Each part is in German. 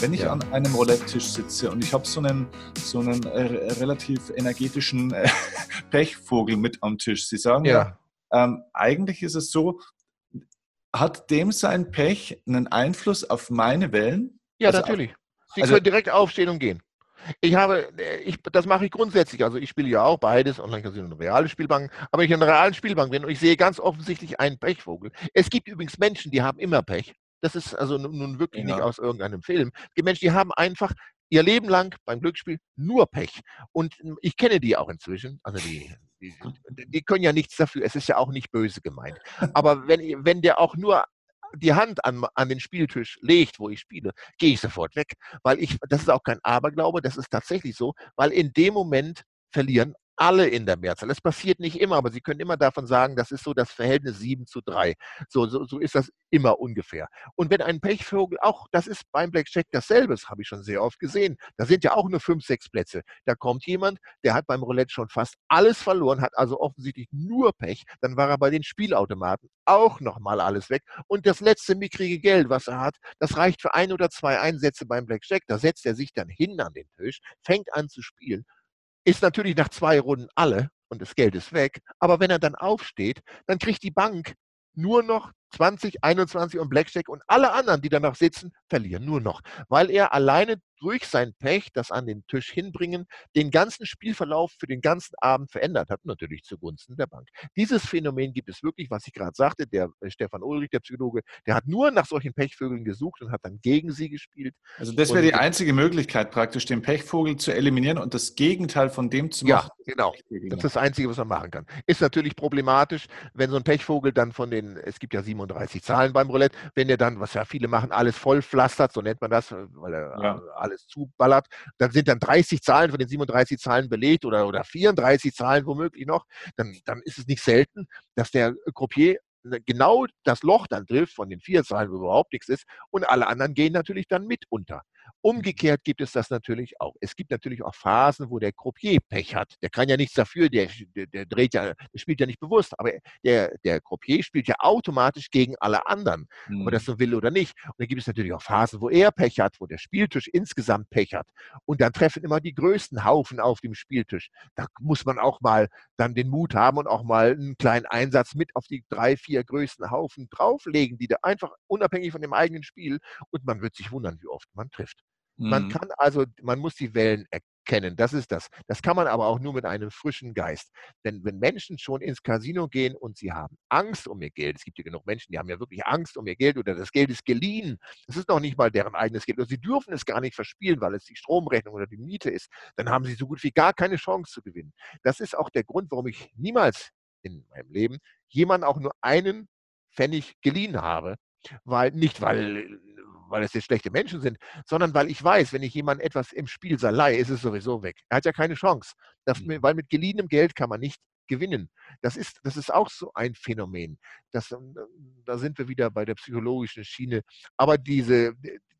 Wenn ich ja. an einem Roulette-Tisch sitze und ich habe so einen, so einen äh, relativ energetischen äh, Pechvogel mit am Tisch, Sie sagen ja, ja ähm, eigentlich ist es so, hat dem sein Pech einen Einfluss auf meine Wellen? Ja, also natürlich. Sie also, können direkt aufstehen und gehen. Ich habe, äh, ich, das mache ich grundsätzlich. Also ich spiele ja auch beides, Online-Casino und reale Spielbank. Aber wenn ich in einer realen Spielbank bin und ich sehe ganz offensichtlich einen Pechvogel. Es gibt übrigens Menschen, die haben immer Pech. Das ist also nun wirklich ja. nicht aus irgendeinem Film. Es gibt Menschen, die haben einfach ihr Leben lang beim Glücksspiel nur Pech. Und ich kenne die auch inzwischen. Also die, die, die können ja nichts dafür. Es ist ja auch nicht böse gemeint. Aber wenn, wenn der auch nur die Hand an, an den Spieltisch legt, wo ich spiele, gehe ich sofort weg. Weil ich, das ist auch kein Aberglaube, das ist tatsächlich so, weil in dem Moment verlieren alle in der Mehrzahl. Es passiert nicht immer, aber Sie können immer davon sagen, das ist so das Verhältnis 7 zu 3. So, so, so ist das immer ungefähr. Und wenn ein Pechvogel, auch das ist beim Blackjack dasselbe, das habe ich schon sehr oft gesehen, da sind ja auch nur 5, 6 Plätze. Da kommt jemand, der hat beim Roulette schon fast alles verloren, hat also offensichtlich nur Pech, dann war er bei den Spielautomaten auch nochmal alles weg. Und das letzte mickrige Geld, was er hat, das reicht für ein oder zwei Einsätze beim Blackjack. Da setzt er sich dann hin an den Tisch, fängt an zu spielen ist natürlich nach zwei Runden alle und das Geld ist weg. Aber wenn er dann aufsteht, dann kriegt die Bank nur noch 20, 21 und Blackjack und alle anderen, die danach sitzen, verlieren nur noch, weil er alleine durch sein Pech, das an den Tisch hinbringen, den ganzen Spielverlauf für den ganzen Abend verändert hat, natürlich zugunsten der Bank. Dieses Phänomen gibt es wirklich, was ich gerade sagte, der äh, Stefan Ulrich, der Psychologe, der hat nur nach solchen Pechvögeln gesucht und hat dann gegen sie gespielt. Also das wäre die einzige Möglichkeit praktisch, den Pechvogel zu eliminieren und das Gegenteil von dem zu machen. Ja, genau. Das ist das Einzige, was man machen kann. Ist natürlich problematisch, wenn so ein Pechvogel dann von den, es gibt ja 37 Zahlen beim Roulette, wenn der dann, was ja viele machen, alles vollpflastert, so nennt man das, weil er ja alles zuballert. Dann sind dann 30 Zahlen von den 37 Zahlen belegt oder, oder 34 Zahlen womöglich noch. Dann, dann ist es nicht selten, dass der Croupier genau das Loch dann trifft von den vier Zahlen, wo überhaupt nichts ist, und alle anderen gehen natürlich dann mit unter. Umgekehrt gibt es das natürlich auch. Es gibt natürlich auch Phasen, wo der Croupier Pech hat. Der kann ja nichts dafür, der, der, der dreht ja, der spielt ja nicht bewusst, aber der, der Croupier spielt ja automatisch gegen alle anderen, mhm. ob er das so will oder nicht. Und dann gibt es natürlich auch Phasen, wo er Pech hat, wo der Spieltisch insgesamt Pech hat. Und dann treffen immer die größten Haufen auf dem Spieltisch. Da muss man auch mal dann den Mut haben und auch mal einen kleinen Einsatz mit auf die drei, vier größten Haufen drauflegen, die da einfach unabhängig von dem eigenen Spiel. Und man wird sich wundern, wie oft man trifft. Man mhm. kann also, man muss die Wellen erkennen, das ist das. Das kann man aber auch nur mit einem frischen Geist. Denn wenn Menschen schon ins Casino gehen und sie haben Angst um ihr Geld, es gibt ja genug Menschen, die haben ja wirklich Angst um ihr Geld oder das Geld ist geliehen, das ist noch nicht mal deren eigenes Geld oder sie dürfen es gar nicht verspielen, weil es die Stromrechnung oder die Miete ist, dann haben sie so gut wie gar keine Chance zu gewinnen. Das ist auch der Grund, warum ich niemals in meinem Leben jemanden auch nur einen Pfennig geliehen habe, weil nicht weil weil es jetzt schlechte Menschen sind, sondern weil ich weiß, wenn ich jemandem etwas im Spiel verleihe, ist es sowieso weg. Er hat ja keine Chance, das, mhm. weil mit geliehenem Geld kann man nicht gewinnen. Das ist, das ist auch so ein Phänomen. Das, ähm, da sind wir wieder bei der psychologischen Schiene. Aber diese,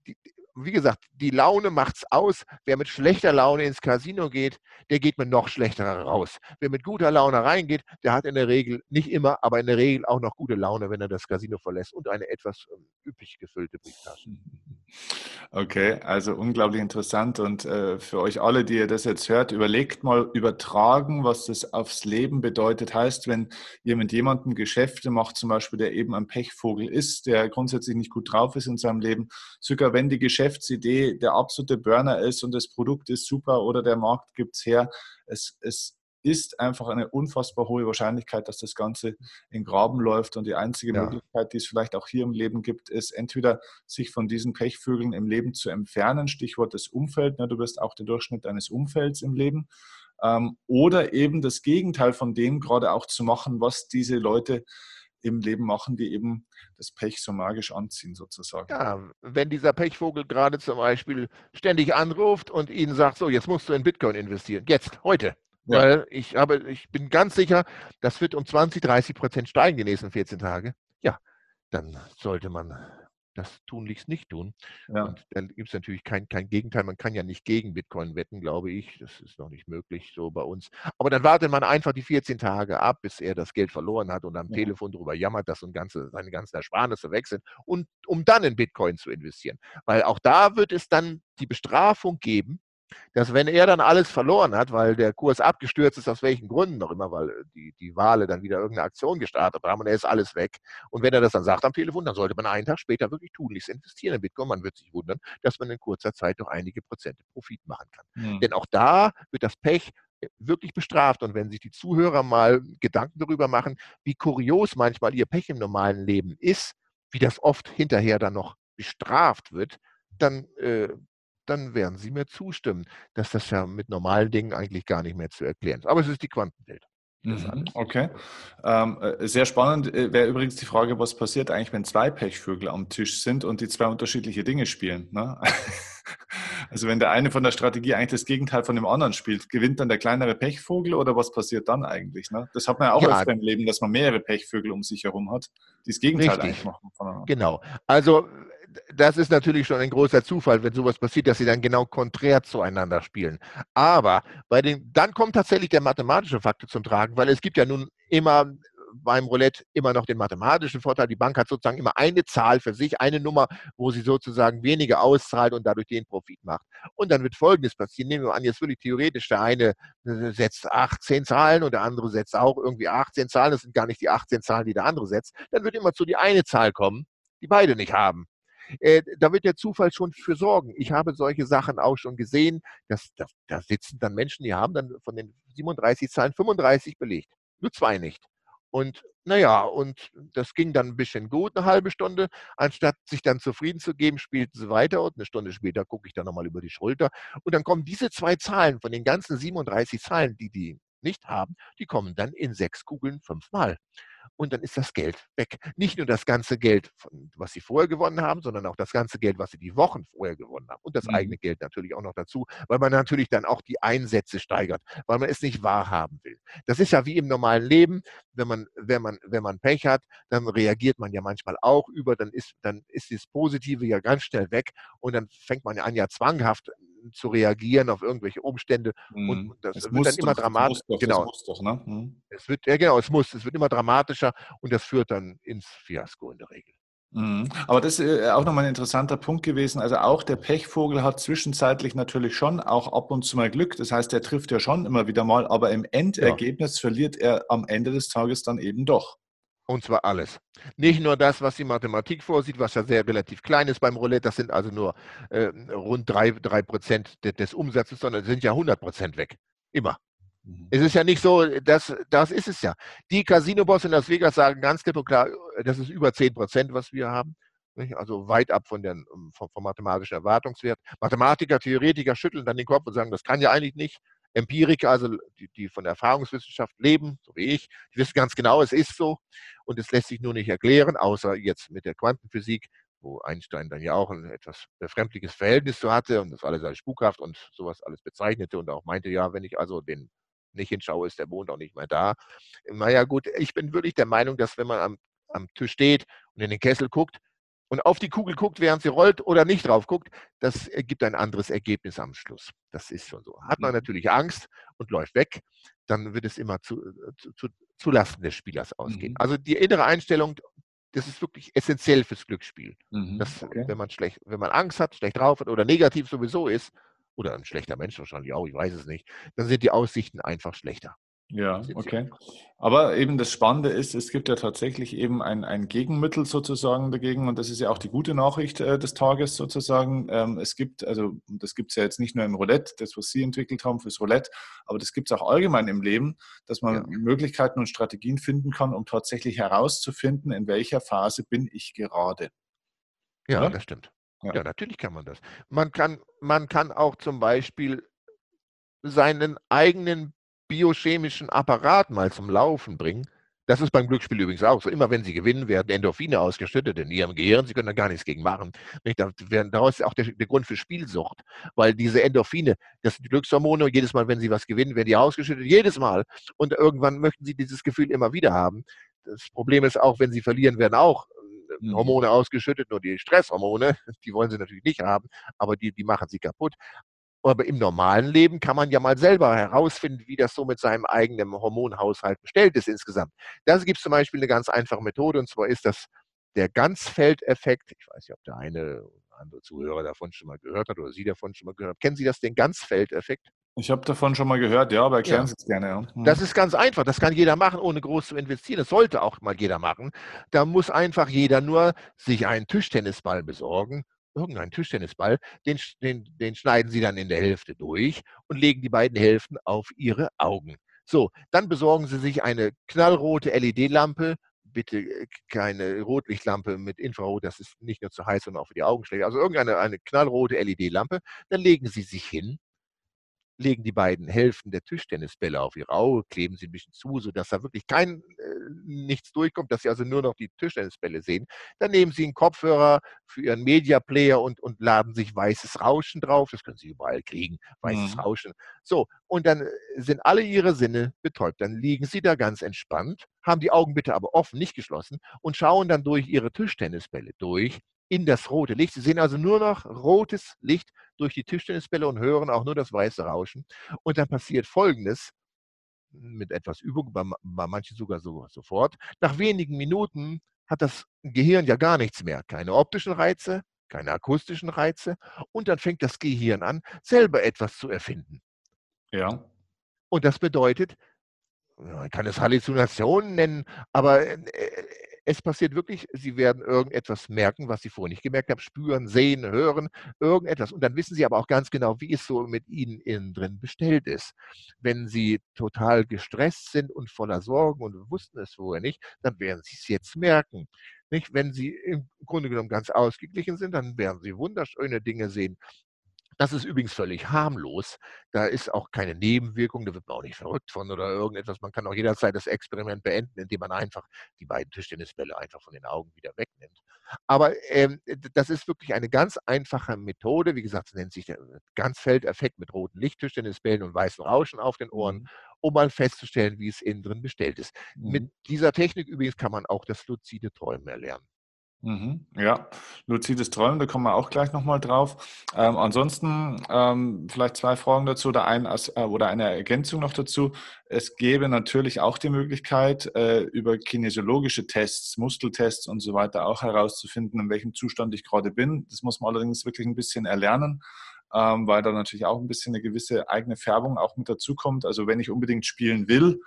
die, wie gesagt, die Laune macht's aus. Wer mit schlechter Laune ins Casino geht, der geht mit noch schlechterer raus. Wer mit guter Laune reingeht, der hat in der Regel, nicht immer, aber in der Regel auch noch gute Laune, wenn er das Casino verlässt und eine etwas ähm, üppig gefüllte Brieftasche. Okay, also unglaublich interessant. Und äh, für euch alle, die ihr das jetzt hört, überlegt mal übertragen, was das aufs Leben bedeutet. Heißt, wenn ihr mit jemandem Geschäfte macht, zum Beispiel, der eben ein Pechvogel ist, der grundsätzlich nicht gut drauf ist in seinem Leben, sogar wenn die Geschäftsidee der absolute Burner ist und das Produkt ist super oder der Markt gibt es her, es, es ist einfach eine unfassbar hohe Wahrscheinlichkeit, dass das Ganze in Graben läuft. Und die einzige ja. Möglichkeit, die es vielleicht auch hier im Leben gibt, ist entweder sich von diesen Pechvögeln im Leben zu entfernen, Stichwort das Umfeld. Ne, du bist auch der Durchschnitt deines Umfelds im Leben. Ähm, oder eben das Gegenteil von dem gerade auch zu machen, was diese Leute im Leben machen, die eben das Pech so magisch anziehen, sozusagen. Ja, wenn dieser Pechvogel gerade zum Beispiel ständig anruft und ihnen sagt, so, jetzt musst du in Bitcoin investieren, jetzt, heute, ja. Weil ich, habe, ich bin ganz sicher, das wird um 20, 30 Prozent steigen die nächsten 14 Tage. Ja, dann sollte man das tunlichst nicht tun. Ja. Und dann gibt es natürlich kein, kein Gegenteil. Man kann ja nicht gegen Bitcoin wetten, glaube ich. Das ist noch nicht möglich so bei uns. Aber dann wartet man einfach die 14 Tage ab, bis er das Geld verloren hat und am ja. Telefon darüber jammert, dass ganze, seine ganzen Ersparnisse weg sind. Und um dann in Bitcoin zu investieren. Weil auch da wird es dann die Bestrafung geben, dass wenn er dann alles verloren hat, weil der Kurs abgestürzt ist, aus welchen Gründen noch immer, weil äh, die, die Wale dann wieder irgendeine Aktion gestartet haben und er ist alles weg. Und wenn er das dann sagt am Telefon, dann sollte man einen Tag später wirklich tunlichst investieren in Bitcoin. Man wird sich wundern, dass man in kurzer Zeit doch einige Prozente Profit machen kann. Mhm. Denn auch da wird das Pech äh, wirklich bestraft. Und wenn sich die Zuhörer mal Gedanken darüber machen, wie kurios manchmal ihr Pech im normalen Leben ist, wie das oft hinterher dann noch bestraft wird, dann äh, dann werden Sie mir zustimmen, dass das ja mit normalen Dingen eigentlich gar nicht mehr zu erklären ist. Aber es ist die Quantenwelt. Mhm, okay. Ähm, äh, sehr spannend äh, wäre übrigens die Frage, was passiert eigentlich, wenn zwei Pechvögel am Tisch sind und die zwei unterschiedliche Dinge spielen. Ne? Also wenn der eine von der Strategie eigentlich das Gegenteil von dem anderen spielt, gewinnt dann der kleinere Pechvogel oder was passiert dann eigentlich? Ne? Das hat man ja auch ja. öfter im Leben, dass man mehrere Pechvögel um sich herum hat, die das Gegenteil Richtig. eigentlich machen. Voneinander. Genau. Also das ist natürlich schon ein großer Zufall, wenn sowas passiert, dass sie dann genau konträr zueinander spielen. Aber bei den, dann kommt tatsächlich der mathematische Faktor zum Tragen, weil es gibt ja nun immer beim Roulette immer noch den mathematischen Vorteil. Die Bank hat sozusagen immer eine Zahl für sich, eine Nummer, wo sie sozusagen weniger auszahlt und dadurch den Profit macht. Und dann wird Folgendes passieren. Nehmen wir an, jetzt wirklich theoretisch, der eine setzt 18 Zahlen und der andere setzt auch irgendwie 18 Zahlen. Das sind gar nicht die 18 Zahlen, die der andere setzt. Dann wird immer zu die eine Zahl kommen, die beide nicht haben. Äh, da wird der Zufall schon für sorgen. Ich habe solche Sachen auch schon gesehen. Dass, da, da sitzen dann Menschen, die haben dann von den 37 Zahlen 35 belegt. Nur zwei nicht. Und naja, und das ging dann ein bisschen gut, eine halbe Stunde. Anstatt sich dann zufrieden zu geben, spielten sie weiter und eine Stunde später gucke ich dann nochmal über die Schulter. Und dann kommen diese zwei Zahlen von den ganzen 37 Zahlen, die die nicht haben, die kommen dann in sechs Kugeln fünfmal und dann ist das Geld weg. Nicht nur das ganze Geld, was sie vorher gewonnen haben, sondern auch das ganze Geld, was sie die Wochen vorher gewonnen haben. Und das mhm. eigene Geld natürlich auch noch dazu, weil man natürlich dann auch die Einsätze steigert, weil man es nicht wahrhaben will. Das ist ja wie im normalen Leben, wenn man, wenn man, wenn man Pech hat, dann reagiert man ja manchmal auch über, dann ist, dann ist das Positive ja ganz schnell weg und dann fängt man ja an, ja zwanghaft zu reagieren auf irgendwelche Umstände. Mhm. Und das es wird dann immer dramatischer. Genau. Es doch, ne? mhm. Es wird, ja genau, es muss, es wird immer dramatischer und das führt dann ins Fiasko in der Regel. Mhm. Aber das ist äh, auch nochmal ein interessanter Punkt gewesen. Also auch der Pechvogel hat zwischenzeitlich natürlich schon auch ab und zu mal Glück. Das heißt, er trifft ja schon immer wieder mal, aber im Endergebnis ja. verliert er am Ende des Tages dann eben doch. Und zwar alles. Nicht nur das, was die Mathematik vorsieht, was ja sehr relativ klein ist beim Roulette, das sind also nur äh, rund 3%, 3 des, des Umsatzes, sondern sind ja 100% weg. Immer. Mhm. Es ist ja nicht so, das, das ist es ja. Die Casino-Boss in Las Vegas sagen ganz klipp und klar, das ist über 10%, was wir haben. Also weit ab von den, vom, vom mathematischen Erwartungswert. Mathematiker, Theoretiker schütteln dann den Kopf und sagen, das kann ja eigentlich nicht. Empiriker, also die, die, von der Erfahrungswissenschaft leben, so wie ich, die wissen ganz genau, es ist so und es lässt sich nur nicht erklären, außer jetzt mit der Quantenphysik, wo Einstein dann ja auch ein etwas befremdliches Verhältnis zu hatte und das alles als spukhaft und sowas alles bezeichnete und auch meinte, ja, wenn ich also den nicht hinschaue, ist der Mond auch nicht mehr da. Naja gut, ich bin wirklich der Meinung, dass wenn man am, am Tisch steht und in den Kessel guckt, und auf die Kugel guckt, während sie rollt oder nicht drauf guckt, das gibt ein anderes Ergebnis am Schluss. Das ist schon so. Hat man mhm. natürlich Angst und läuft weg, dann wird es immer zu, zu, zu, zu Lasten des Spielers ausgehen. Mhm. Also die innere Einstellung, das ist wirklich essentiell fürs Glücksspiel. Mhm. Das, okay. wenn, man schlecht, wenn man Angst hat, schlecht drauf hat oder negativ sowieso ist, oder ein schlechter Mensch wahrscheinlich auch, ich weiß es nicht, dann sind die Aussichten einfach schlechter. Ja, okay. Aber eben das Spannende ist, es gibt ja tatsächlich eben ein, ein Gegenmittel sozusagen dagegen und das ist ja auch die gute Nachricht äh, des Tages sozusagen. Ähm, es gibt, also das gibt es ja jetzt nicht nur im Roulette, das, was Sie entwickelt haben fürs Roulette, aber das gibt es auch allgemein im Leben, dass man ja. Möglichkeiten und Strategien finden kann, um tatsächlich herauszufinden, in welcher Phase bin ich gerade. Ja, ja? das stimmt. Ja. ja, natürlich kann man das. Man kann, man kann auch zum Beispiel seinen eigenen biochemischen Apparat mal zum Laufen bringen. Das ist beim Glücksspiel übrigens auch so. Immer wenn Sie gewinnen, werden Endorphine ausgeschüttet in Ihrem Gehirn. Sie können da gar nichts gegen machen. Daraus ist auch der, der Grund für Spielsucht. Weil diese Endorphine, das sind die Glückshormone. Jedes Mal, wenn Sie was gewinnen, werden die ausgeschüttet. Jedes Mal. Und irgendwann möchten Sie dieses Gefühl immer wieder haben. Das Problem ist auch, wenn Sie verlieren, werden auch mhm. Hormone ausgeschüttet, nur die Stresshormone, die wollen sie natürlich nicht haben, aber die, die machen sie kaputt. Aber im normalen Leben kann man ja mal selber herausfinden, wie das so mit seinem eigenen Hormonhaushalt bestellt ist insgesamt. Da gibt es zum Beispiel eine ganz einfache Methode, und zwar ist das der Ganzfeldeffekt. Ich weiß nicht, ob der eine oder andere Zuhörer davon schon mal gehört hat oder Sie davon schon mal gehört haben. Kennen Sie das, den Ganzfeldeffekt? Ich habe davon schon mal gehört, ja, aber erklären ja. Sie es gerne. Ja. Mhm. Das ist ganz einfach. Das kann jeder machen, ohne groß zu investieren. Das sollte auch mal jeder machen. Da muss einfach jeder nur sich einen Tischtennisball besorgen irgendeinen Tischtennisball, den, den, den schneiden Sie dann in der Hälfte durch und legen die beiden Hälften auf Ihre Augen. So, dann besorgen Sie sich eine knallrote LED-Lampe, bitte äh, keine Rotlichtlampe mit Infrarot, das ist nicht nur zu heiß, sondern auch für die Augen schlecht. Also irgendeine eine knallrote LED-Lampe, dann legen Sie sich hin, legen die beiden Hälften der Tischtennisbälle auf ihre Auge, kleben sie ein bisschen zu, sodass da wirklich kein äh, nichts durchkommt, dass sie also nur noch die Tischtennisbälle sehen. Dann nehmen sie einen Kopfhörer für ihren Media Player und, und laden sich weißes Rauschen drauf. Das können sie überall kriegen, weißes mhm. Rauschen. So, und dann äh, sind alle ihre Sinne betäubt. Dann liegen sie da ganz entspannt, haben die Augen bitte aber offen, nicht geschlossen und schauen dann durch ihre Tischtennisbälle durch in das rote Licht. Sie sehen also nur noch rotes Licht durch die Tischtennisbälle und hören auch nur das weiße Rauschen. Und dann passiert Folgendes, mit etwas Übung, bei, bei manchen sogar so, sofort. Nach wenigen Minuten hat das Gehirn ja gar nichts mehr. Keine optischen Reize, keine akustischen Reize. Und dann fängt das Gehirn an, selber etwas zu erfinden. Ja. Und das bedeutet, man kann es Halluzinationen nennen, aber äh, es passiert wirklich, Sie werden irgendetwas merken, was Sie vorher nicht gemerkt haben, spüren, sehen, hören, irgendetwas. Und dann wissen Sie aber auch ganz genau, wie es so mit Ihnen innen drin bestellt ist. Wenn Sie total gestresst sind und voller Sorgen und wussten es vorher nicht, dann werden Sie es jetzt merken. Nicht? Wenn Sie im Grunde genommen ganz ausgeglichen sind, dann werden Sie wunderschöne Dinge sehen. Das ist übrigens völlig harmlos. Da ist auch keine Nebenwirkung, da wird man auch nicht verrückt von oder irgendetwas. Man kann auch jederzeit das Experiment beenden, indem man einfach die beiden Tischtennisbälle einfach von den Augen wieder wegnimmt. Aber ähm, das ist wirklich eine ganz einfache Methode. Wie gesagt, es nennt sich der Ganzfeldeffekt mit roten Lichttischtennisbällen und weißen Rauschen auf den Ohren, mhm. um mal festzustellen, wie es innen drin bestellt ist. Mhm. Mit dieser Technik übrigens kann man auch das luzide Träumen erlernen. Mhm, ja, luzides Träumen, da kommen wir auch gleich nochmal drauf. Ähm, ansonsten ähm, vielleicht zwei Fragen dazu oder, ein, äh, oder eine Ergänzung noch dazu. Es gäbe natürlich auch die Möglichkeit, äh, über kinesiologische Tests, Muskeltests und so weiter auch herauszufinden, in welchem Zustand ich gerade bin. Das muss man allerdings wirklich ein bisschen erlernen. Ähm, weil da natürlich auch ein bisschen eine gewisse eigene Färbung auch mit dazukommt. Also wenn ich unbedingt spielen will,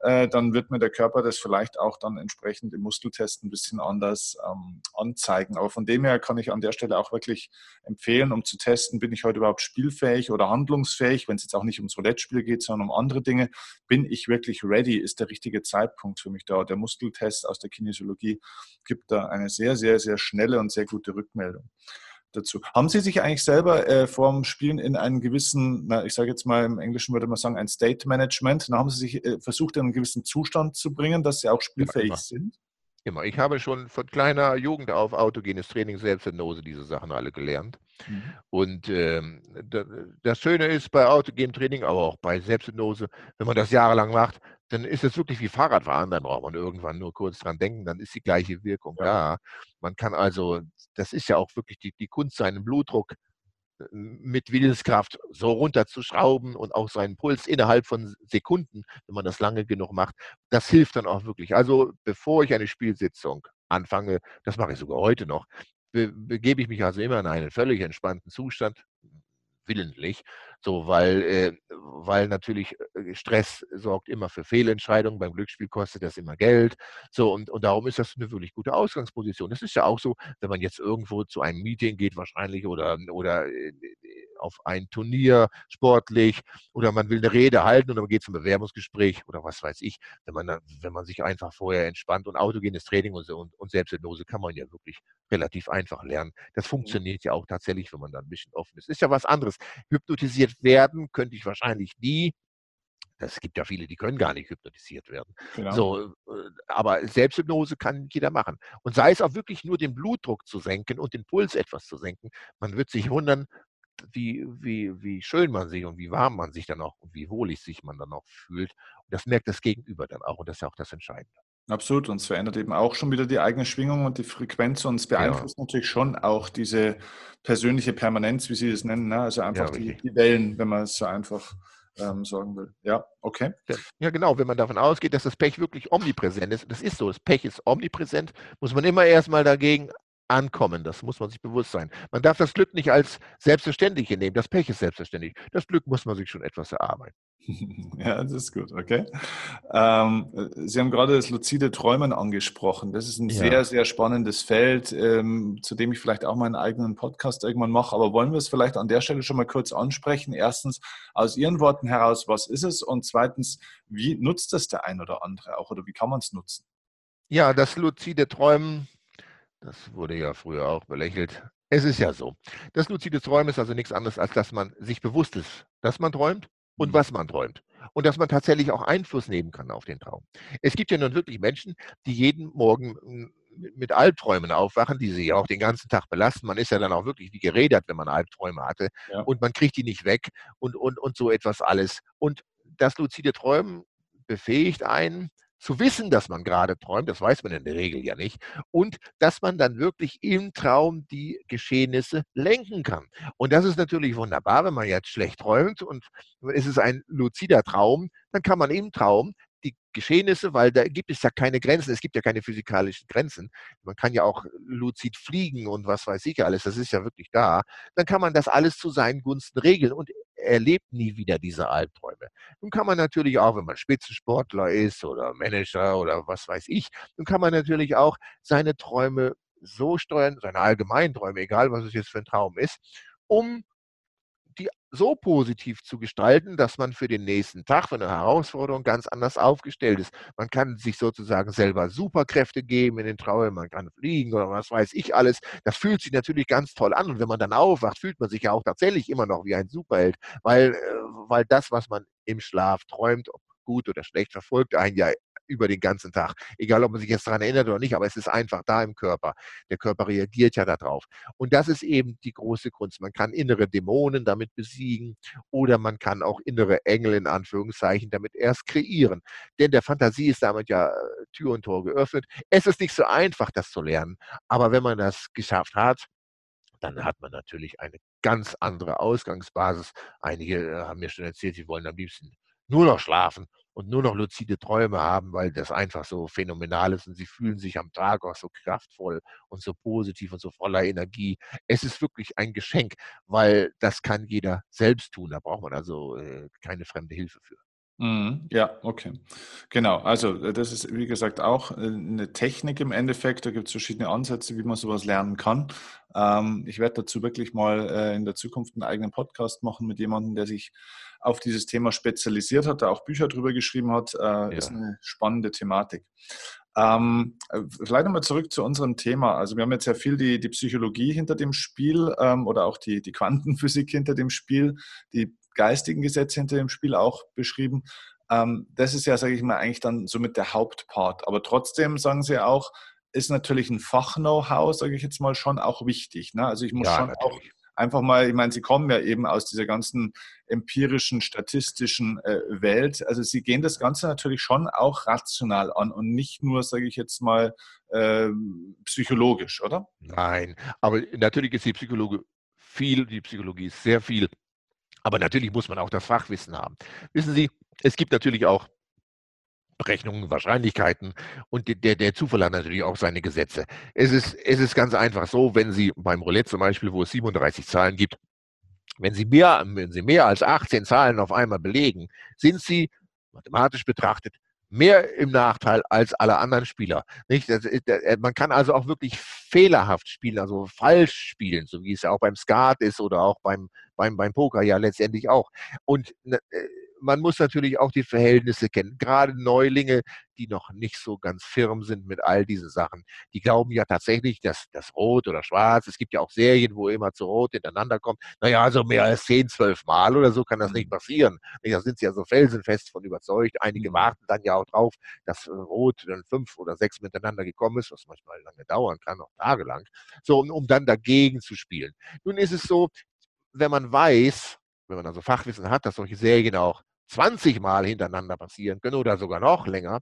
äh, dann wird mir der Körper das vielleicht auch dann entsprechend im Muskeltest ein bisschen anders ähm, anzeigen. Aber von dem her kann ich an der Stelle auch wirklich empfehlen, um zu testen, bin ich heute überhaupt spielfähig oder handlungsfähig, wenn es jetzt auch nicht ums Roulette-Spiel geht, sondern um andere Dinge, bin ich wirklich ready, ist der richtige Zeitpunkt für mich da. Der Muskeltest aus der Kinesiologie gibt da eine sehr, sehr, sehr schnelle und sehr gute Rückmeldung dazu. Haben Sie sich eigentlich selber äh, vorm Spielen in einen gewissen, na, ich sage jetzt mal im Englischen würde man sagen, ein State Management, na, haben Sie sich äh, versucht, in einen gewissen Zustand zu bringen, dass Sie auch spielfähig ja, sind? Immer. Ich habe schon von kleiner Jugend auf autogenes Training, Selbsthypnose, diese Sachen alle gelernt. Mhm. Und ähm, das Schöne ist bei autogenem Training, aber auch bei Selbsthypnose, wenn man das jahrelang macht, dann ist es wirklich wie Fahrradfahren. Dann braucht man irgendwann nur kurz dran denken, dann ist die gleiche Wirkung ja. da. Man kann also, das ist ja auch wirklich die, die Kunst, seinen Blutdruck mit Willenskraft so runterzuschrauben und auch seinen Puls innerhalb von Sekunden, wenn man das lange genug macht, das hilft dann auch wirklich. Also bevor ich eine Spielsitzung anfange, das mache ich sogar heute noch, be begebe ich mich also immer in einen völlig entspannten Zustand, willentlich, so weil, äh, weil natürlich äh, Stress sorgt immer für Fehlentscheidungen. Beim Glücksspiel kostet das immer Geld. So und, und darum ist das eine wirklich gute Ausgangsposition. Das ist ja auch so, wenn man jetzt irgendwo zu einem Meeting geht, wahrscheinlich oder, oder äh, auf ein Turnier sportlich oder man will eine Rede halten und dann geht zum Bewerbungsgespräch oder was weiß ich. Wenn man, wenn man sich einfach vorher entspannt und autogenes Training und, und, und Selbsthypnose kann man ja wirklich relativ einfach lernen. Das funktioniert ja auch tatsächlich, wenn man da ein bisschen offen ist. Ist ja was anderes. Hypnotisiert werden könnte ich wahrscheinlich nie. Es gibt ja viele, die können gar nicht hypnotisiert werden. Genau. So, äh, aber Selbsthypnose kann jeder machen. Und sei es auch wirklich nur den Blutdruck zu senken und den Puls etwas zu senken. Man wird sich wundern, wie, wie, wie schön man sich und wie warm man sich dann auch und wie wohlig sich man dann auch fühlt. Und das merkt das Gegenüber dann auch und das ist ja auch das Entscheidende. Absolut, und es verändert eben auch schon wieder die eigene Schwingung und die Frequenz und es beeinflusst ja. natürlich schon auch diese persönliche Permanenz, wie Sie es nennen, ne? also einfach ja, die, die, Wellen, wenn man es so einfach ähm, sagen will. Ja, okay. Ja, genau, wenn man davon ausgeht, dass das Pech wirklich omnipräsent ist, das ist so, das Pech ist omnipräsent, muss man immer erstmal dagegen ankommen. Das muss man sich bewusst sein. Man darf das Glück nicht als selbstverständlich nehmen. Das Pech ist selbstverständlich. Das Glück muss man sich schon etwas erarbeiten. Ja, das ist gut, okay. Ähm, Sie haben gerade das luzide Träumen angesprochen. Das ist ein ja. sehr, sehr spannendes Feld, ähm, zu dem ich vielleicht auch meinen eigenen Podcast irgendwann mache. Aber wollen wir es vielleicht an der Stelle schon mal kurz ansprechen? Erstens, aus Ihren Worten heraus, was ist es? Und zweitens, wie nutzt es der ein oder andere auch oder wie kann man es nutzen? Ja, das luzide Träumen das wurde ja früher auch belächelt. Es ist ja so. Das luzide Träumen ist also nichts anderes, als dass man sich bewusst ist, dass man träumt und mhm. was man träumt. Und dass man tatsächlich auch Einfluss nehmen kann auf den Traum. Es gibt ja nun wirklich Menschen, die jeden Morgen hm, mit Albträumen aufwachen, die sie auch den ganzen Tag belasten. Man ist ja dann auch wirklich wie gerädert, wenn man Albträume hatte. Ja. Und man kriegt die nicht weg und, und, und so etwas alles. Und das luzide Träumen befähigt einen, zu wissen, dass man gerade träumt, das weiß man in der Regel ja nicht, und dass man dann wirklich im Traum die Geschehnisse lenken kann. Und das ist natürlich wunderbar, wenn man jetzt schlecht träumt und es ist ein luzider Traum, dann kann man im Traum die Geschehnisse, weil da gibt es ja keine Grenzen, es gibt ja keine physikalischen Grenzen. Man kann ja auch luzid fliegen und was weiß ich alles, das ist ja wirklich da. Dann kann man das alles zu seinen Gunsten regeln und erlebt nie wieder diese Albträume. Nun kann man natürlich auch, wenn man Spitzensportler ist oder Manager oder was weiß ich, nun kann man natürlich auch seine Träume so steuern, seine allgemeinen Träume, egal was es jetzt für ein Traum ist, um die so positiv zu gestalten, dass man für den nächsten Tag, für eine Herausforderung ganz anders aufgestellt ist. Man kann sich sozusagen selber Superkräfte geben in den Träumen, man kann fliegen oder was weiß ich alles. Das fühlt sich natürlich ganz toll an und wenn man dann aufwacht, fühlt man sich ja auch tatsächlich immer noch wie ein Superheld, weil, äh, weil das, was man im Schlaf träumt, ob gut oder schlecht, verfolgt einen ja über den ganzen Tag. Egal, ob man sich jetzt daran erinnert oder nicht, aber es ist einfach da im Körper. Der Körper reagiert ja darauf. Und das ist eben die große Kunst. Man kann innere Dämonen damit besiegen oder man kann auch innere Engel in Anführungszeichen damit erst kreieren. Denn der Fantasie ist damit ja äh, Tür und Tor geöffnet. Es ist nicht so einfach, das zu lernen. Aber wenn man das geschafft hat, dann hat man natürlich eine ganz andere Ausgangsbasis. Einige äh, haben mir schon erzählt, sie wollen am liebsten nur noch schlafen und nur noch luzide Träume haben, weil das einfach so phänomenal ist und sie fühlen sich am Tag auch so kraftvoll und so positiv und so voller Energie. Es ist wirklich ein Geschenk, weil das kann jeder selbst tun. Da braucht man also äh, keine fremde Hilfe für. Mhm. Ja, okay. Genau. Also äh, das ist, wie gesagt, auch äh, eine Technik im Endeffekt. Da gibt es verschiedene Ansätze, wie man sowas lernen kann. Ähm, ich werde dazu wirklich mal äh, in der Zukunft einen eigenen Podcast machen mit jemandem, der sich auf dieses Thema spezialisiert hat, der auch Bücher darüber geschrieben hat. Ja. Ist eine spannende Thematik. Ähm, vielleicht nochmal zurück zu unserem Thema. Also wir haben jetzt ja viel die, die Psychologie hinter dem Spiel ähm, oder auch die, die Quantenphysik hinter dem Spiel, die geistigen Gesetze hinter dem Spiel auch beschrieben. Ähm, das ist ja, sage ich mal, eigentlich dann somit der Hauptpart. Aber trotzdem sagen Sie auch, ist natürlich ein Fach-Know-how, sage ich jetzt mal, schon auch wichtig. Ne? Also ich muss ja, schon natürlich. auch einfach mal, ich meine, Sie kommen ja eben aus dieser ganzen empirischen, statistischen äh, Welt. Also Sie gehen das Ganze natürlich schon auch rational an und nicht nur, sage ich jetzt mal, äh, psychologisch, oder? Nein, aber natürlich ist die Psychologie viel, die Psychologie ist sehr viel aber natürlich muss man auch das Fachwissen haben. Wissen Sie, es gibt natürlich auch Berechnungen, Wahrscheinlichkeiten und der, der Zufall hat natürlich auch seine Gesetze. Es ist, es ist ganz einfach so, wenn Sie beim Roulette zum Beispiel, wo es 37 Zahlen gibt, wenn Sie mehr, wenn Sie mehr als 18 Zahlen auf einmal belegen, sind Sie mathematisch betrachtet mehr im Nachteil als alle anderen Spieler. Nicht? Äh, man kann also auch wirklich fehlerhaft spielen, also falsch spielen, so wie es ja auch beim Skat ist oder auch beim, beim, beim Poker ja letztendlich auch. Und ne, äh, man muss natürlich auch die Verhältnisse kennen. Gerade Neulinge, die noch nicht so ganz firm sind mit all diesen Sachen, die glauben ja tatsächlich, dass das Rot oder Schwarz, es gibt ja auch Serien, wo immer zu Rot hintereinander kommt. Naja, also mehr als zehn, zwölf Mal oder so kann das nicht mhm. passieren. Da sind sie ja so felsenfest von überzeugt. Einige mhm. warten dann ja auch drauf, dass äh, Rot dann fünf oder sechs miteinander gekommen ist, was manchmal lange dauern kann, auch tagelang, so um, um dann dagegen zu spielen. Nun ist es so, wenn man weiß, wenn man also Fachwissen hat, dass solche Serien auch 20 Mal hintereinander passieren können oder sogar noch länger,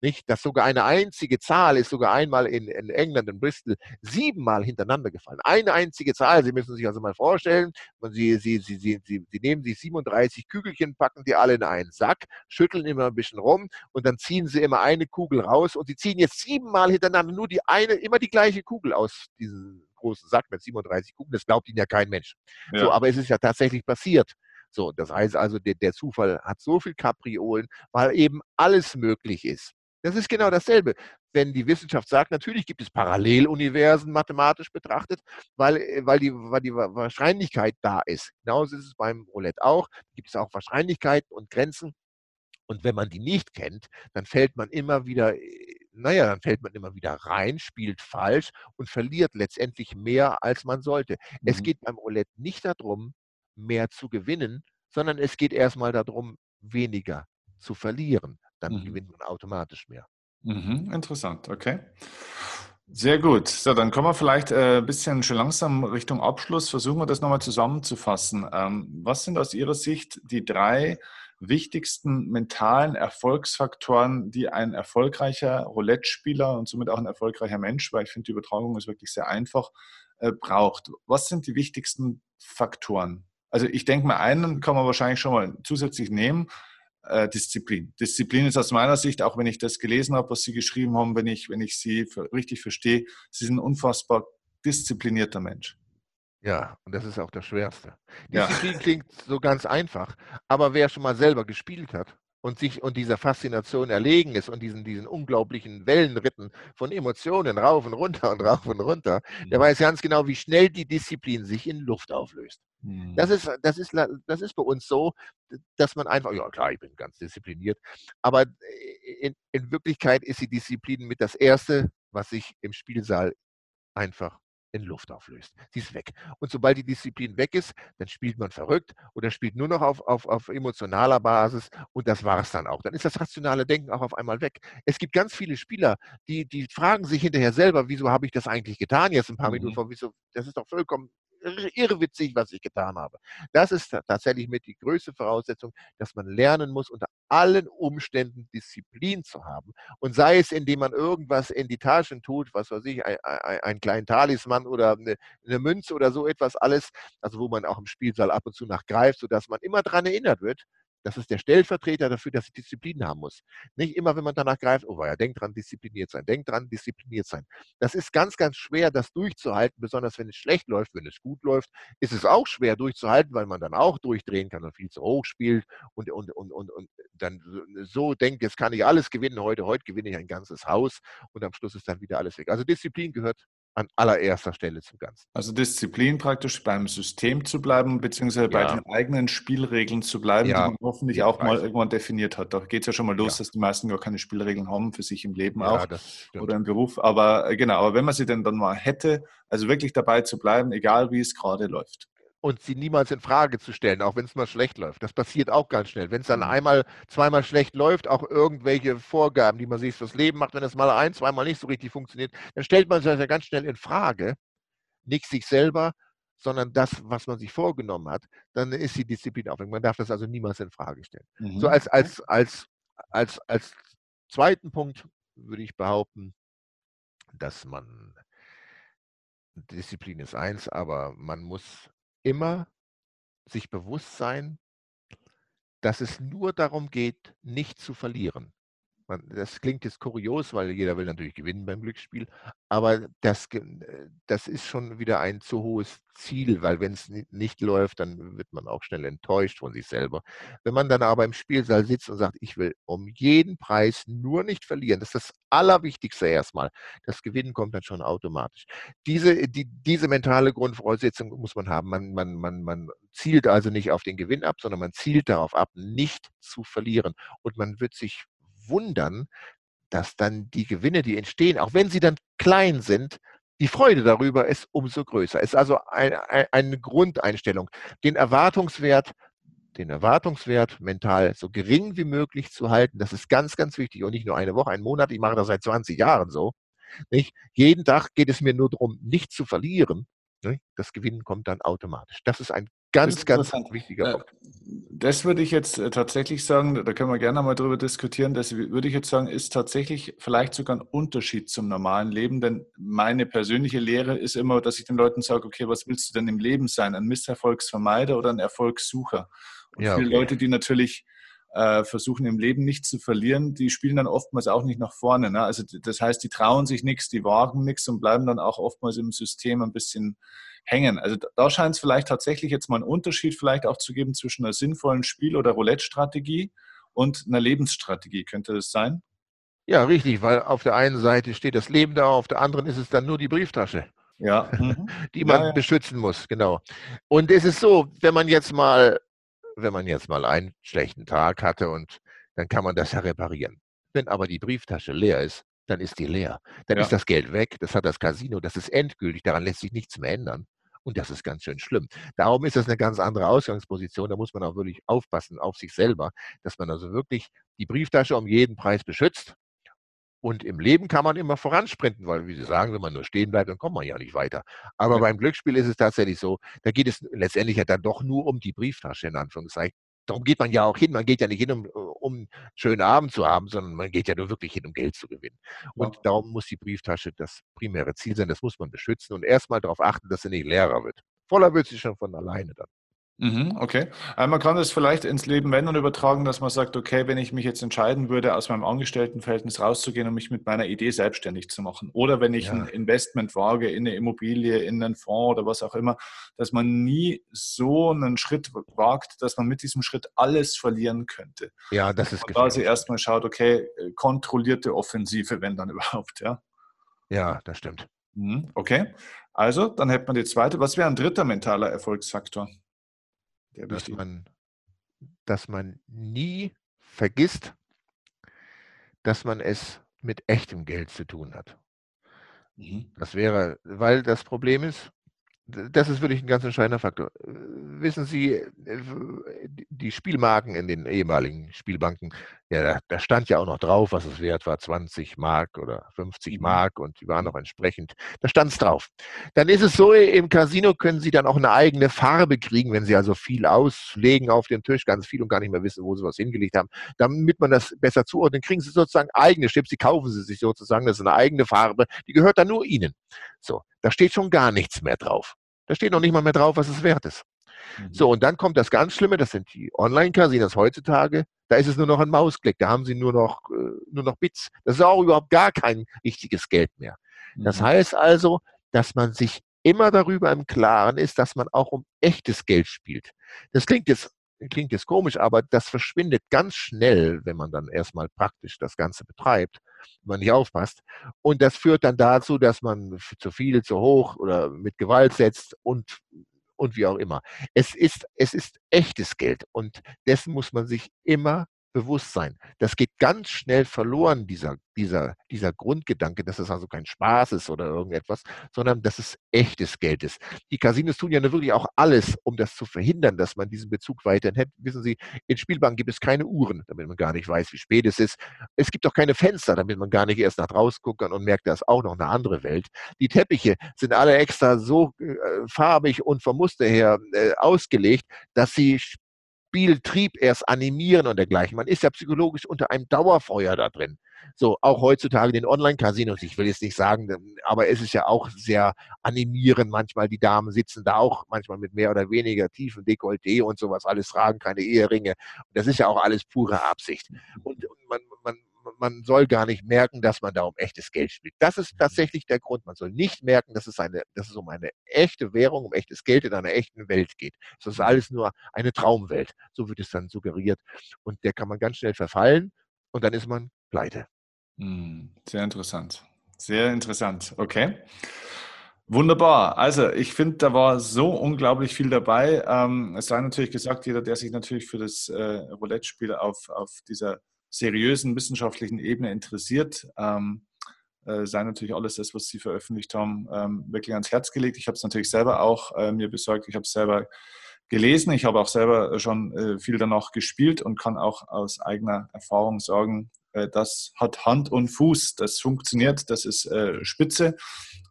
Nicht? Dass sogar eine einzige Zahl ist sogar einmal in, in England, in Bristol, siebenmal hintereinander gefallen. Eine einzige Zahl, Sie müssen sich also mal vorstellen, Sie, Sie, Sie, Sie, Sie, Sie nehmen sich 37 Kügelchen, packen die alle in einen Sack, schütteln immer ein bisschen rum und dann ziehen Sie immer eine Kugel raus und Sie ziehen jetzt siebenmal hintereinander nur die eine, immer die gleiche Kugel aus diesem großen Sack mit 37 Kugeln. Das glaubt Ihnen ja kein Mensch. Ja. So, aber es ist ja tatsächlich passiert. So, das heißt also, der, der Zufall hat so viel Kapriolen, weil eben alles möglich ist. Das ist genau dasselbe. Wenn die Wissenschaft sagt, natürlich gibt es Paralleluniversen mathematisch betrachtet, weil, äh, weil, die, weil die Wahrscheinlichkeit da ist. Genauso ist es beim Roulette auch. Gibt es auch Wahrscheinlichkeiten und Grenzen. Und wenn man die nicht kennt, dann fällt man immer wieder, äh, naja, dann fällt man immer wieder rein, spielt falsch und verliert letztendlich mehr, als man sollte. Mhm. Es geht beim Roulette nicht darum, mehr zu gewinnen, sondern es geht erstmal darum, weniger zu verlieren. Dann mhm. gewinnt man automatisch mehr. Mhm, interessant, okay. Sehr gut. So, dann kommen wir vielleicht ein äh, bisschen schon langsam Richtung Abschluss. Versuchen wir das nochmal zusammenzufassen. Ähm, was sind aus Ihrer Sicht die drei wichtigsten mentalen Erfolgsfaktoren, die ein erfolgreicher Roulette-Spieler und somit auch ein erfolgreicher Mensch, weil ich finde, die Übertragung ist wirklich sehr einfach, äh, braucht? Was sind die wichtigsten Faktoren? Also ich denke mal, einen kann man wahrscheinlich schon mal zusätzlich nehmen. Äh, Disziplin. Disziplin ist aus meiner Sicht, auch wenn ich das gelesen habe, was Sie geschrieben haben, wenn ich, wenn ich Sie richtig verstehe, Sie sind ein unfassbar disziplinierter Mensch. Ja, und das ist auch das Schwerste. Disziplin ja. klingt so ganz einfach, aber wer schon mal selber gespielt hat, und sich und dieser Faszination erlegen ist und diesen, diesen unglaublichen Wellenritten von Emotionen rauf und runter und rauf und runter, mhm. der weiß ganz genau, wie schnell die Disziplin sich in Luft auflöst. Mhm. Das, ist, das, ist, das ist bei uns so, dass man einfach, ja klar, ich bin ganz diszipliniert, aber in, in Wirklichkeit ist die Disziplin mit das Erste, was sich im Spielsaal einfach in Luft auflöst. Sie ist weg. Und sobald die Disziplin weg ist, dann spielt man verrückt oder spielt nur noch auf, auf, auf emotionaler Basis und das war es dann auch. Dann ist das rationale Denken auch auf einmal weg. Es gibt ganz viele Spieler, die, die fragen sich hinterher selber, wieso habe ich das eigentlich getan jetzt ein paar mhm. Minuten vor, wieso, das ist doch vollkommen irrwitzig, was ich getan habe. Das ist tatsächlich mit die größte Voraussetzung, dass man lernen muss, unter allen Umständen Disziplin zu haben. Und sei es, indem man irgendwas in die Taschen tut, was weiß ich, ein, ein, ein kleinen Talisman oder eine, eine, Münze oder so etwas alles, also wo man auch im Spielsaal ab und zu nachgreift, sodass man immer daran erinnert wird, das ist der Stellvertreter dafür, dass ich Disziplin haben muss. Nicht immer, wenn man danach greift, oh ja, denk dran, diszipliniert sein, denk dran, diszipliniert sein. Das ist ganz, ganz schwer, das durchzuhalten, besonders wenn es schlecht läuft. Wenn es gut läuft, ist es auch schwer durchzuhalten, weil man dann auch durchdrehen kann und viel zu hoch spielt und, und, und, und, und dann so denkt, jetzt kann ich alles gewinnen heute, heute gewinne ich ein ganzes Haus und am Schluss ist dann wieder alles weg. Also Disziplin gehört an allererster Stelle zum Ganzen. Also Disziplin praktisch beim System zu bleiben, beziehungsweise ja. bei den eigenen Spielregeln zu bleiben, ja. die man hoffentlich auch mal irgendwann definiert hat. Da geht es ja schon mal los, ja. dass die meisten gar keine Spielregeln haben für sich im Leben auch oder im Beruf. Aber äh, genau, aber wenn man sie denn dann mal hätte, also wirklich dabei zu bleiben, egal wie es gerade läuft und sie niemals in Frage zu stellen, auch wenn es mal schlecht läuft. Das passiert auch ganz schnell. Wenn es dann mhm. einmal, zweimal schlecht läuft, auch irgendwelche Vorgaben, die man sich fürs Leben macht, wenn es mal ein, zweimal nicht so richtig funktioniert, dann stellt man sich ja ganz schnell in Frage. Nicht sich selber, sondern das, was man sich vorgenommen hat. Dann ist die Disziplin aufwendig. Man darf das also niemals in Frage stellen. Mhm. So als, als, als, als, als zweiten Punkt würde ich behaupten, dass man Disziplin ist eins, aber man muss immer sich bewusst sein, dass es nur darum geht, nicht zu verlieren. Man, das klingt jetzt kurios, weil jeder will natürlich gewinnen beim Glücksspiel, aber das, äh, das ist schon wieder ein zu hohes Ziel, weil wenn es nicht läuft, dann wird man auch schnell enttäuscht von sich selber. Wenn man dann aber im Spielsaal sitzt und sagt, ich will um jeden Preis nur nicht verlieren, das ist das Allerwichtigste erstmal. Das Gewinnen kommt dann schon automatisch. Diese, die, diese mentale Grundvoraussetzung muss man haben. Man, man, man, man zielt also nicht auf den Gewinn ab, sondern man zielt darauf ab, nicht zu verlieren. Und man wird sich wundern, dass dann die Gewinne, die entstehen, auch wenn sie dann klein sind, die Freude darüber ist umso größer. Ist also ein, ein, eine Grundeinstellung, den Erwartungswert, den Erwartungswert mental so gering wie möglich zu halten. Das ist ganz, ganz wichtig. Und nicht nur eine Woche, einen Monat. Ich mache das seit 20 Jahren so. Nicht? Jeden Tag geht es mir nur darum, nicht zu verlieren. Das Gewinnen kommt dann automatisch. Das ist ein Ganz, ganz wichtiger äh, Punkt. Das würde ich jetzt äh, tatsächlich sagen, da können wir gerne mal drüber diskutieren, das würde ich jetzt sagen, ist tatsächlich vielleicht sogar ein Unterschied zum normalen Leben, denn meine persönliche Lehre ist immer, dass ich den Leuten sage, okay, was willst du denn im Leben sein? Ein Misserfolgsvermeider oder ein Erfolgssucher? Und ja, viele okay. Leute, die natürlich äh, versuchen im Leben nicht zu verlieren, die spielen dann oftmals auch nicht nach vorne. Ne? Also das heißt, die trauen sich nichts, die wagen nichts und bleiben dann auch oftmals im System ein bisschen hängen. Also da scheint es vielleicht tatsächlich jetzt mal einen Unterschied vielleicht auch zu geben zwischen einer sinnvollen Spiel- oder Roulette-Strategie und einer Lebensstrategie. Könnte das sein? Ja, richtig, weil auf der einen Seite steht das Leben da, auf der anderen ist es dann nur die Brieftasche. Ja. Mhm. Die man ja, ja. beschützen muss, genau. Und es ist so, wenn man jetzt mal wenn man jetzt mal einen schlechten Tag hatte und dann kann man das ja reparieren. Wenn aber die Brieftasche leer ist, dann ist die leer. Dann ja. ist das Geld weg, das hat das Casino, das ist endgültig, daran lässt sich nichts mehr ändern. Und das ist ganz schön schlimm. Darum ist das eine ganz andere Ausgangsposition. Da muss man auch wirklich aufpassen auf sich selber, dass man also wirklich die Brieftasche um jeden Preis beschützt und im Leben kann man immer voransprinten, weil, wie Sie sagen, wenn man nur stehen bleibt, dann kommt man ja nicht weiter. Aber ja. beim Glücksspiel ist es tatsächlich so, da geht es letztendlich ja dann doch nur um die Brieftasche, in Anführungszeichen. Darum geht man ja auch hin. Man geht ja nicht hin, um, um einen schönen Abend zu haben, sondern man geht ja nur wirklich hin, um Geld zu gewinnen. Und ja. darum muss die Brieftasche das primäre Ziel sein. Das muss man beschützen und erstmal darauf achten, dass sie nicht leerer wird. Voller wird sie schon von alleine dann. Mhm, okay. Also man kann das vielleicht ins Leben wenden übertragen, dass man sagt, okay, wenn ich mich jetzt entscheiden würde, aus meinem Angestelltenverhältnis rauszugehen und mich mit meiner Idee selbstständig zu machen, oder wenn ich ja. ein Investment wage in eine Immobilie, in einen Fonds oder was auch immer, dass man nie so einen Schritt wagt, dass man mit diesem Schritt alles verlieren könnte. Ja, das ist gefährlich. Quasi erstmal schaut, okay, kontrollierte Offensive, wenn dann überhaupt, ja. Ja, das stimmt. Mhm, okay. Also, dann hätte man die zweite. Was wäre ein dritter mentaler Erfolgsfaktor? Dass man, dass man nie vergisst, dass man es mit echtem Geld zu tun hat. Mhm. Das wäre, weil das Problem ist, das ist wirklich ein ganz entscheidender Faktor. Wissen Sie, äh, die Spielmarken in den ehemaligen Spielbanken, ja, da, da, stand ja auch noch drauf, was es wert war, 20 Mark oder 50 mhm. Mark und die waren noch entsprechend, da stand es drauf. Dann ist es so, im Casino können Sie dann auch eine eigene Farbe kriegen, wenn Sie also viel auslegen auf dem Tisch, ganz viel und gar nicht mehr wissen, wo Sie was hingelegt haben. Damit man das besser zuordnen, kriegen Sie sozusagen eigene Chips, die kaufen Sie sich sozusagen, das ist eine eigene Farbe, die gehört dann nur Ihnen. So, da steht schon gar nichts mehr drauf. Da steht noch nicht mal mehr drauf, was es wert ist. Mhm. So, und dann kommt das ganz Schlimme, das sind die Online-Casinos heutzutage. Da ist es nur noch ein Mausklick, da haben sie nur noch, äh, nur noch Bits. Das ist auch überhaupt gar kein richtiges Geld mehr. Mhm. Das heißt also, dass man sich immer darüber im Klaren ist, dass man auch um echtes Geld spielt. Das klingt jetzt klingt jetzt komisch, aber das verschwindet ganz schnell, wenn man dann erstmal praktisch das Ganze betreibt, man nicht aufpasst. Und das führt dann dazu, dass man zu viel, zu hoch oder mit Gewalt setzt und und wie auch immer. Es ist, es ist echtes Geld und dessen muss man sich immer Bewusstsein. Das geht ganz schnell verloren, dieser, dieser, dieser Grundgedanke, dass es also kein Spaß ist oder irgendetwas, sondern dass es echtes Geld ist. Die Casinos tun ja wirklich auch alles, um das zu verhindern, dass man diesen Bezug weiterhin hat. Wissen Sie, in Spielbanken gibt es keine Uhren, damit man gar nicht weiß, wie spät es ist. Es gibt auch keine Fenster, damit man gar nicht erst nach draußen gucken kann und merkt, da ist auch noch eine andere Welt. Die Teppiche sind alle extra so äh, farbig und vom Muster her äh, ausgelegt, dass sie Spieltrieb erst animieren und dergleichen. Man ist ja psychologisch unter einem Dauerfeuer da drin. So, auch heutzutage in den Online-Casinos, ich will jetzt nicht sagen, aber es ist ja auch sehr animierend. Manchmal die Damen sitzen da auch manchmal mit mehr oder weniger tiefen Dekolleté und sowas alles tragen, keine Eheringe. Das ist ja auch alles pure Absicht. Und, man, man, man soll gar nicht merken, dass man da um echtes Geld spielt. Das ist tatsächlich der Grund. Man soll nicht merken, dass es, eine, dass es um eine echte Währung, um echtes Geld in einer echten Welt geht. Das ist alles nur eine Traumwelt. So wird es dann suggeriert. Und der kann man ganz schnell verfallen und dann ist man pleite. Hm, sehr interessant. Sehr interessant. Okay. Wunderbar. Also ich finde, da war so unglaublich viel dabei. Ähm, es sei natürlich gesagt, jeder, der sich natürlich für das äh, Roulette-Spiel auf, auf dieser seriösen wissenschaftlichen Ebene interessiert, ähm, äh, sei natürlich alles das, was Sie veröffentlicht haben, ähm, wirklich ans Herz gelegt. Ich habe es natürlich selber auch äh, mir besorgt. Ich habe es selber gelesen. Ich habe auch selber schon äh, viel danach gespielt und kann auch aus eigener Erfahrung sagen, äh, das hat Hand und Fuß, das funktioniert, das ist äh, spitze,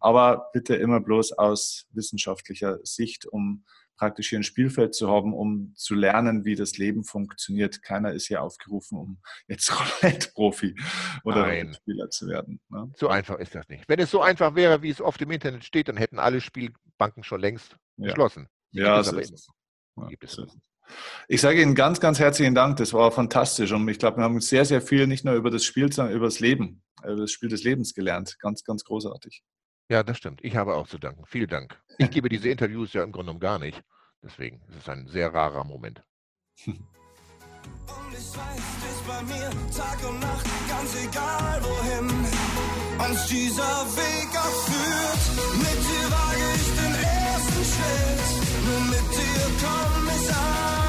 aber bitte immer bloß aus wissenschaftlicher Sicht, um praktisch hier ein Spielfeld zu haben, um zu lernen, wie das Leben funktioniert. Keiner ist hier aufgerufen, um jetzt Roulette-Profi oder Spieler zu werden. Ne? So einfach ist das nicht. Wenn es so einfach wäre, wie es oft im Internet steht, dann hätten alle Spielbanken schon längst ja. geschlossen. Ja, so ist es. Ja, ich sage Ihnen ganz, ganz herzlichen Dank. Das war fantastisch. Und ich glaube, wir haben sehr, sehr viel nicht nur über das Spiel, sondern über das Leben, über das Spiel des Lebens gelernt. Ganz, ganz großartig. Ja, das stimmt. Ich habe auch zu danken. Vielen Dank. Ich gebe diese Interviews ja im Grunde genommen gar nicht. Deswegen ist es ein sehr rarer Moment. Und ich weiß, bist bei mir Tag und Nacht, ganz egal wohin uns dieser Weg auch führt. Mit dir wage ich den ersten Schritt, nur mit dir komm ich an.